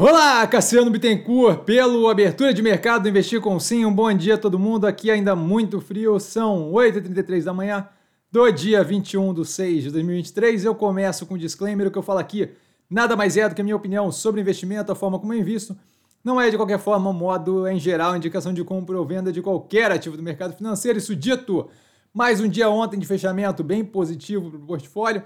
Olá, Cassiano Bittencourt, pelo Abertura de Mercado Investir com Sim. Um bom dia a todo mundo. Aqui ainda muito frio, são 8h33 da manhã do dia 21 de 6 de 2023. Eu começo com um disclaimer, o que eu falo aqui nada mais é do que a minha opinião sobre investimento, a forma como eu invisto. Não é de qualquer forma, modo em geral, indicação de compra ou venda de qualquer ativo do mercado financeiro. Isso dito, mais um dia ontem de fechamento bem positivo para o portfólio.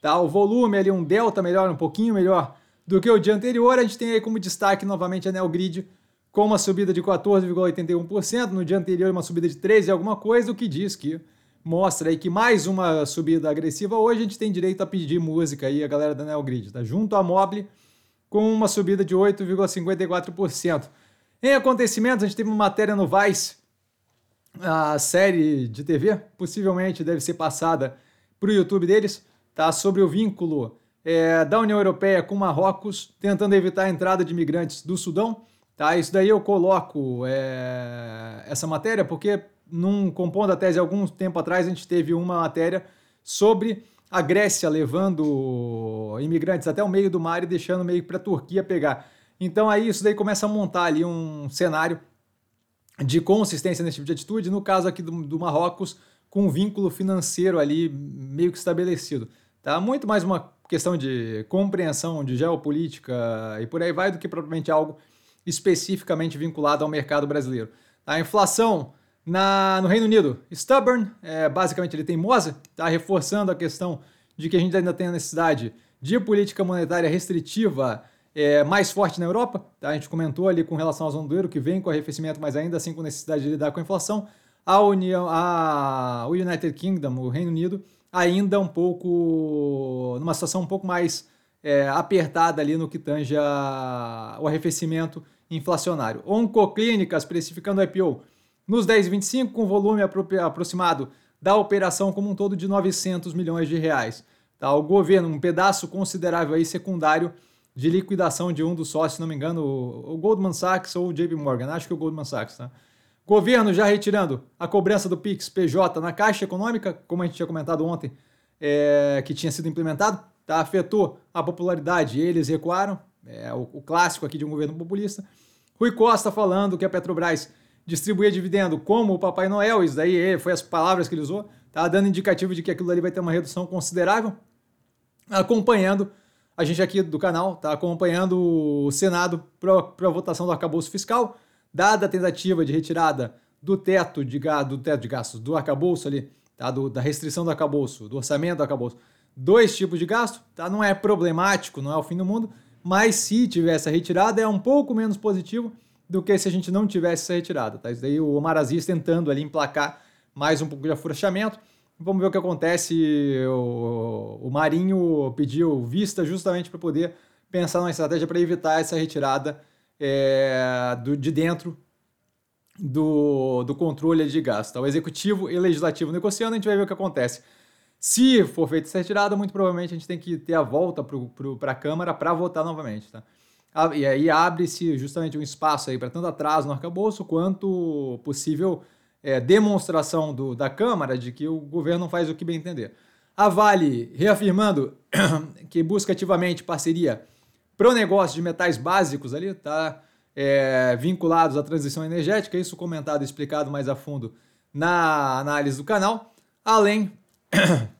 Tá, o volume ali, um delta melhor, um pouquinho melhor do que o dia anterior. A gente tem aí como destaque novamente a Neogrid com uma subida de 14,81%, no dia anterior uma subida de 13 alguma coisa, o que diz que mostra aí que mais uma subida agressiva hoje a gente tem direito a pedir música aí a galera da Neogrid, tá? Junto à Mobile com uma subida de 8,54%. Em acontecimentos, a gente teve uma matéria no Vice, a série de TV, possivelmente deve ser passada para o YouTube deles, tá? Sobre o vínculo é, da União Europeia com Marrocos, tentando evitar a entrada de imigrantes do Sudão. Tá? Isso daí eu coloco é, essa matéria porque, num compondo a tese algum tempo atrás, a gente teve uma matéria sobre a Grécia levando imigrantes até o meio do mar e deixando meio para a Turquia pegar. Então aí isso daí começa a montar ali um cenário de consistência nesse tipo de atitude, no caso aqui do, do Marrocos, com um vínculo financeiro ali meio que estabelecido. Tá? Muito mais uma questão de compreensão de geopolítica e por aí vai, do que propriamente algo especificamente vinculado ao mercado brasileiro. A inflação na, no Reino Unido, stubborn, é, basicamente ele teimosa, está reforçando a questão de que a gente ainda tem a necessidade de política monetária restritiva é, mais forte na Europa. Tá? A gente comentou ali com relação ao zona do euro, que vem com arrefecimento, mas ainda assim com necessidade de lidar com a inflação. A União, a, o United Kingdom, o Reino Unido, ainda um pouco, numa situação um pouco mais é, apertada ali no que tange o arrefecimento inflacionário. Oncoclínicas precificando o IPO nos 10,25 com volume aproximado da operação como um todo de 900 milhões de reais. Tá? O governo, um pedaço considerável aí secundário de liquidação de um dos sócios, se não me engano, o Goldman Sachs ou o JP Morgan, acho que o Goldman Sachs, tá? Governo já retirando a cobrança do PIX PJ na Caixa Econômica, como a gente tinha comentado ontem, é, que tinha sido implementado, tá? afetou a popularidade eles recuaram, é o, o, clássico aqui de um governo populista. Rui Costa falando que a Petrobras distribuía dividendo como o Papai Noel, isso daí foi as palavras que ele usou, tá dando indicativo de que aquilo ali vai ter uma redução considerável. Acompanhando, a gente aqui do canal está acompanhando o Senado para a votação do arcabouço fiscal, dada a tentativa de retirada do teto de, do teto de gastos, do arcabouço ali, tá? do, da restrição do arcabouço, do orçamento do arcabouço, dois tipos de gasto, tá? não é problemático, não é o fim do mundo, mas se tivesse a retirada é um pouco menos positivo do que se a gente não tivesse essa retirada. Tá? Isso daí o Omar Aziz tentando ali emplacar mais um pouco de afrouxamento. Vamos ver o que acontece. O, o Marinho pediu vista justamente para poder pensar numa estratégia para evitar essa retirada é, do, de dentro do, do controle de gasto. Tá? O executivo e o legislativo negociando, a gente vai ver o que acontece. Se for feita essa retirada, muito provavelmente a gente tem que ter a volta para a Câmara para votar novamente. Tá? E aí abre-se justamente um espaço aí para tanto atraso no arcabouço quanto possível é, demonstração do, da Câmara de que o governo faz o que bem entender. A Vale reafirmando que busca ativamente parceria para o negócio de metais básicos ali, tá? É, vinculados à transição energética, isso comentado e explicado mais a fundo na análise do canal, além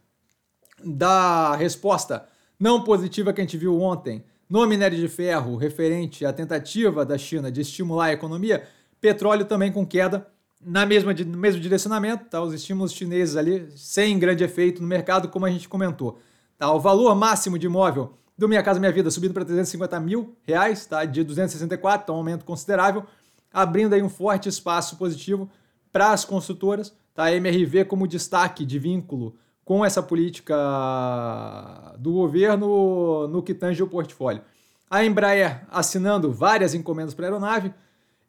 da resposta não positiva que a gente viu ontem no minério de ferro, referente à tentativa da China de estimular a economia, petróleo também com queda na mesma, no mesmo direcionamento, tá? os estímulos chineses ali sem grande efeito no mercado, como a gente comentou. Tá? O valor máximo de imóvel do Minha Casa Minha Vida subindo para 350 mil reais, tá? de 264, então um aumento considerável, abrindo aí um forte espaço positivo para as construtoras. Tá? A MRV como destaque de vínculo com essa política do governo no que tange o portfólio. A Embraer assinando várias encomendas para a aeronave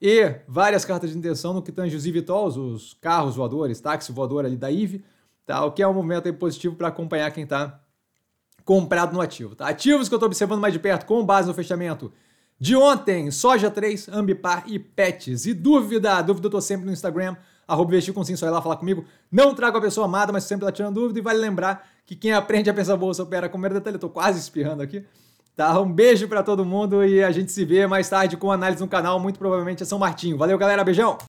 e várias cartas de intenção no que tange os eVTOLs, os carros voadores, táxi voador ali da IVE, tá? o que é um movimento positivo para acompanhar quem está comprado no ativo. Tá? Ativos que eu estou observando mais de perto com base no fechamento de ontem, Soja 3, Ambipar e Pets. E dúvida, dúvida eu tô sempre no Instagram, arroba investir com sim, só ir lá falar comigo. Não trago a pessoa amada, mas sempre lá tirando dúvida. E vale lembrar que quem aprende a pensar bolsa opera com mero detalhe. Eu tô quase espirrando aqui. Tá? Um beijo para todo mundo e a gente se vê mais tarde com análise no canal, muito provavelmente é São Martinho. Valeu, galera. Beijão!